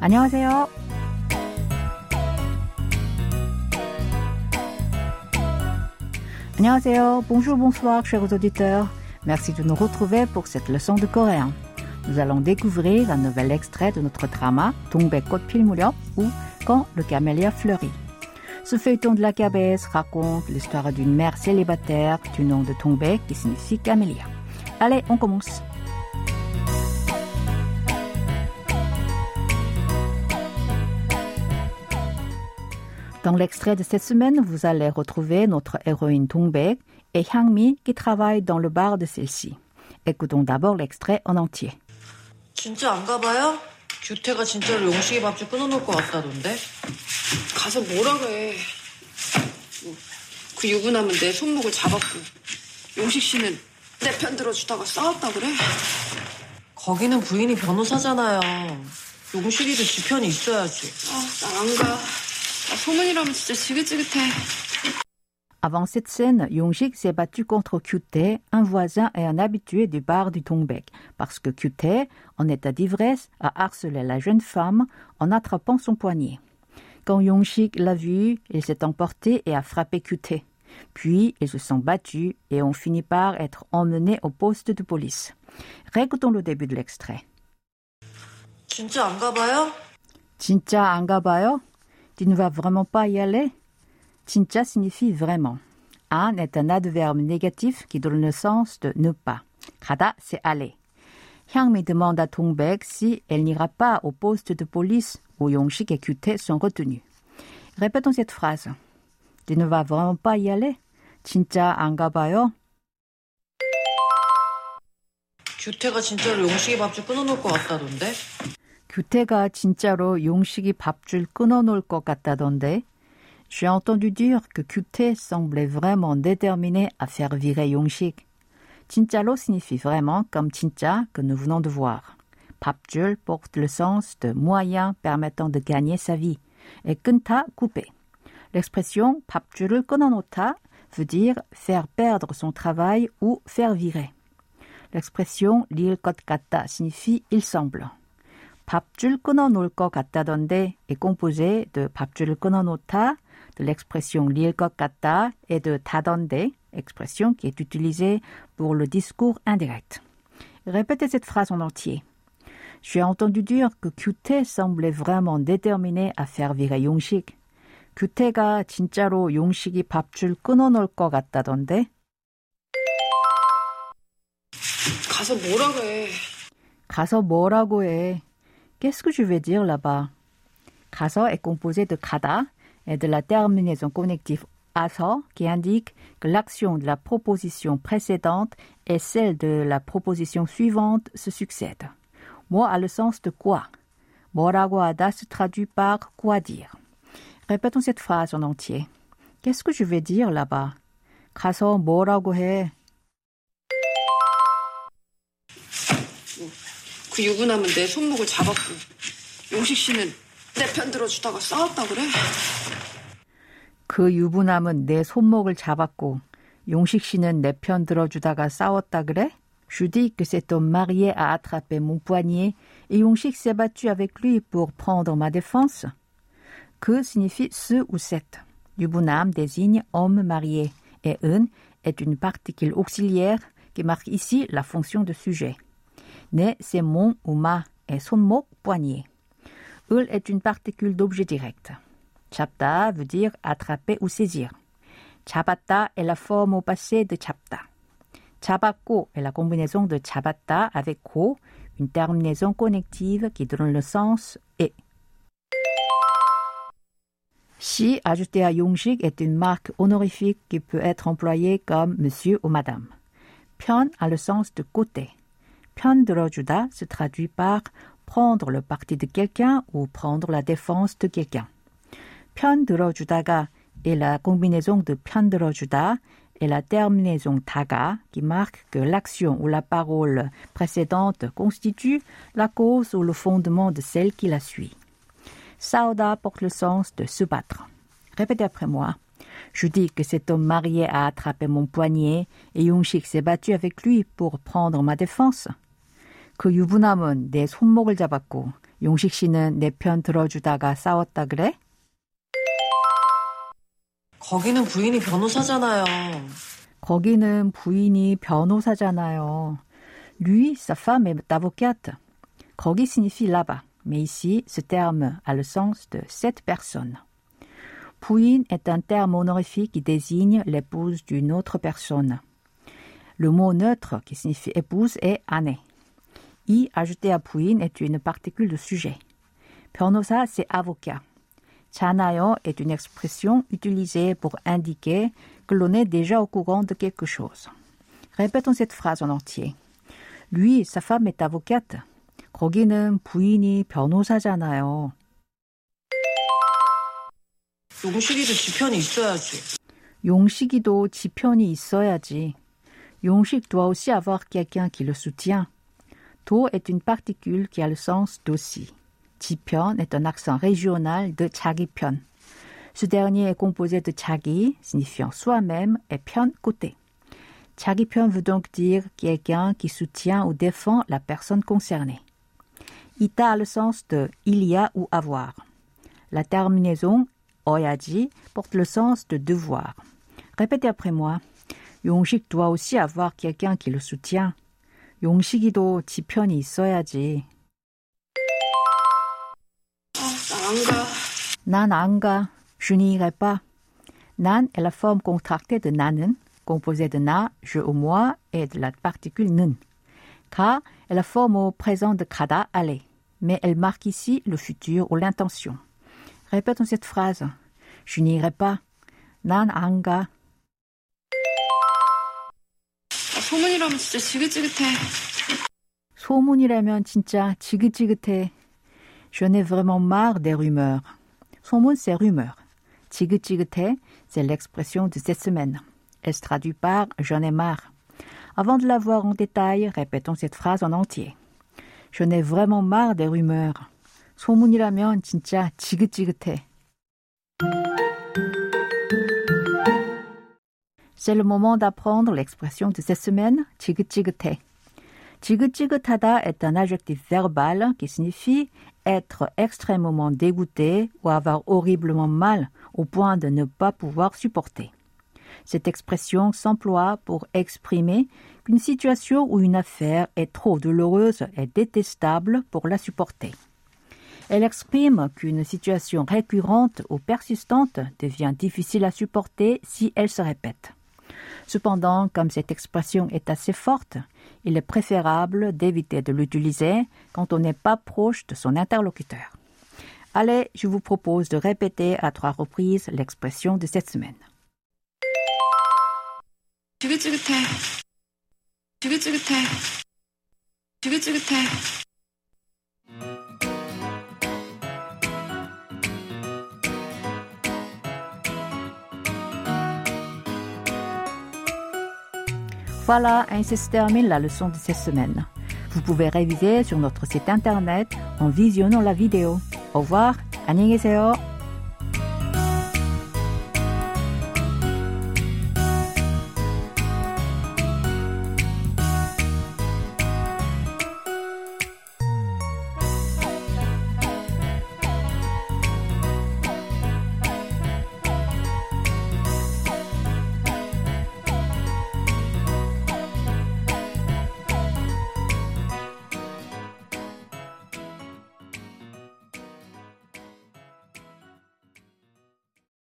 안녕하세요. 안녕하세요. Bonjour, bonsoir, chers auditeurs. Merci de nous retrouver pour cette leçon de coréen. Nous allons découvrir un nouvel extrait de notre drama 동백꽃 필 무렵 ou Quand le camélia fleurit. Ce feuilleton de la KBS raconte l'histoire d'une mère célibataire du nom de Tongbek qui signifie camélia. Allez, on commence. Dans l'extrait de cette semaine, vous allez retrouver notre héroïne Tongbek et Hyangmi qui travaillent dans le bar de celle-ci. Écoutons d'abord l'extrait en entier. 진짜 안 가봐요? 규태가 진짜로 용식이 밥줄 끊어놓을 것 같다던데? 가서 뭐라 그래. 뭐, 그 유부남은 내 손목을 잡았고 용식 씨는 내 편 들어주다가 싸웠다 그래? 거기는 부인이 변호사잖아요. 용식이도 지 편이 있어야지. 아, 난안 가. 나 소문이라면 진짜 지긋지긋해. Avant cette scène, Yongshik s'est battu contre Kyute, un voisin et un habitué du bar du Tongbek, parce que Kyute, en état d'ivresse, a harcelé la jeune femme en attrapant son poignet. Quand Yongshik l'a vu, il s'est emporté et a frappé Kyute. Puis, ils se sont battus et ont fini par être emmenés au poste de police. Récoutons le début de l'extrait. 진짜 안 가봐요? 진짜 안 가봐요? Tu ne vas vraiment pas y aller? 진짜 signifie vraiment. An est un adverbe négatif qui donne le sens de ne pas. 가다, c'est aller. Hyangmi demande à Tongbek si elle n'ira pas au poste de police où Yongshik et Kyute sont retenus. Répétons cette phrase. Tu ne vas vraiment pas y aller? 진짜 안 가봐요? 규태가 진짜로 용식이 밥줄 끊어놓을 것 같다던데? 규태가 진짜로 용식이 밥줄 끊어놓을 것 같다던데. J'ai entendu dire que Kyute semblait vraiment déterminé à faire virer Yongshik. 진짜로 signifie vraiment comme 진짜 que nous venons de voir. 밥줄 porte le sens de moyen permettant de gagner sa vie et 끊다 couper. L'expression 밥줄을 끊어놓다 veut dire faire perdre son travail ou faire virer. L'expression 릴 것 같다 signifie il semble. 밥줄 끊어 놓을 것 같다던데 composé de 밥줄을 끊어 놓다, de l'expression 릴것 같다 et de 다던데, expression qui est utilisée pour le discours indirect. Répétez cette phrase en entier. J'ai entendu dire que Kyute semblait vraiment déterminé à faire virer 용식. 규태가 진짜로 용식이 밥줄 끊어 놓을 것 같다던데? 가서 뭐라 그래. 가서 뭐라고 해? Qu'est-ce que je vais dire là-bas? 가서 est composé de 가다 et de la terminaison connective aso qui indique que l'action de la proposition précédente et celle de la proposition suivante se succèdent. Moi a le sens de quoi. 뭐라고 하다 se traduit par quoi dire. Répétons cette phrase en entier. Qu'est-ce que je vais dire là-bas? 가서 뭐라고 해? 그 유부남은 내 손목을 잡았고 용식 씨는 내 편 들어주다가 싸웠다 그래? 그 유부남은 내 손목을 잡았고 용식 씨는 내 편 들어주다가 싸웠다 그래? Je dis que cet homme marié a attrapé mon poignet et Yongshik s'est battu avec lui pour prendre ma défense. Que signifie ce ou cette. Yubunam désigne homme marié et un est une particule auxiliaire qui marque ici la fonction de sujet. Ne, c'est mon ou ma et son mot poignet. Ul est une particule d'objet direct. Chapta veut dire attraper ou saisir. Chapata est la forme au passé de chapta. Chabako est la combinaison de chabata avec ko, une terminaison connective qui donne le sens et. Si ajouté à Yongjik est une marque honorifique qui peut être employée comme monsieur ou madame. Pion a le sens de côté. 편 들어주다 se traduit par prendre le parti de quelqu'un ou prendre la défense de quelqu'un. 편 들어주다가 est la combinaison de 편 들어주다 et la terminaison taga qui marque que l'action ou la parole précédente constitue la cause ou le fondement de celle qui la suit. Sauda porte le sens de se battre. Répétez après moi. Je dis que cet homme marié a attrapé mon poignet et Yongshik s'est battu avec lui pour prendre ma défense. 그 유부남은 내 손목을 잡았고 용식 씨는 내 편 들어주다가 싸웠다 그래? 거기는 부인이 변호사잖아요. 거기는 부인이 변호사잖아요. Lui, sa femme est avocate. 거기 signifie là-bas, mais ici, ce terme a le sens de cette personne. Puin est un terme honorifique qui désigne l'épouse d'une autre personne. Le mot neutre qui signifie épouse est année. I ajouté à puin est une particule de sujet. 변호사, c'est avocat. Chanayo est une expression utilisée pour indiquer que l'on est déjà au courant de quelque chose. Répétons cette phrase en entier. Lui, sa femme est avocate. 거기는 부인이 변호사잖아요. 용식이도 지편이 있어야지. 용식이도 지편이 있어야지. 용식 doit aussi avoir quelqu'un qui le soutient. Do est une particule qui a le sens d'aussi. Jipyeon est un accent régional de Chagipyeon. Ce dernier est composé de Chagi, signifiant soi-même, et Pyeon, côté. Chagipyeon veut donc dire quelqu'un qui soutient ou défend la personne concernée. Ita a le sens de il y a ou avoir. La terminaison oyaji porte le sens de devoir. Répétez après moi. Yongshik doit aussi avoir quelqu'un qui le soutient. 용식이도 지편이 있어야지. 안 가. 난 안 가. Je n'irai pas. 난 est la forme contractée de 나는, composée de na, je ou moi, et de la particule 는. 가 est la forme au présent de 가다, aller, mais elle marque ici le futur ou l'intention. Répétons cette phrase. Je n'irai pas. 난 안 소문이라면 진짜 지긋지긋해. 소문이라면 진짜 지긋지긋해. Je n'ai vraiment marre des rumeurs. 소문, c'est rumeur. 지긋지긋해, c'est l'expression de cette semaine. Elle se traduit par j'en ai marre. Avant de la voir en détail, répétons cette phrase en entier. Je n'ai vraiment marre des rumeurs. 소문이라면 진짜 지긋지긋해. C'est le moment d'apprendre l'expression de cette semaine, tigit-tigité. Est un adjectif verbal qui signifie être extrêmement dégoûté ou avoir horriblement mal au point de ne pas pouvoir supporter. Cette expression s'emploie pour exprimer qu'une situation ou une affaire est trop douloureuse et détestable pour la supporter. Elle exprime qu'une situation récurrente ou persistante devient difficile à supporter si elle se répète. Cependant, comme cette expression est assez forte, il est préférable d'éviter de l'utiliser quand on n'est pas proche de son interlocuteur. Allez, je vous propose de répéter à trois reprises l'expression de cette semaine. 지긋지긋해. 지긋지긋해. 지긋지긋해. Voilà, ainsi se termine la leçon de cette semaine. Vous pouvez réviser sur notre site internet en visionnant la vidéo. Au revoir, 안녕히 계세요.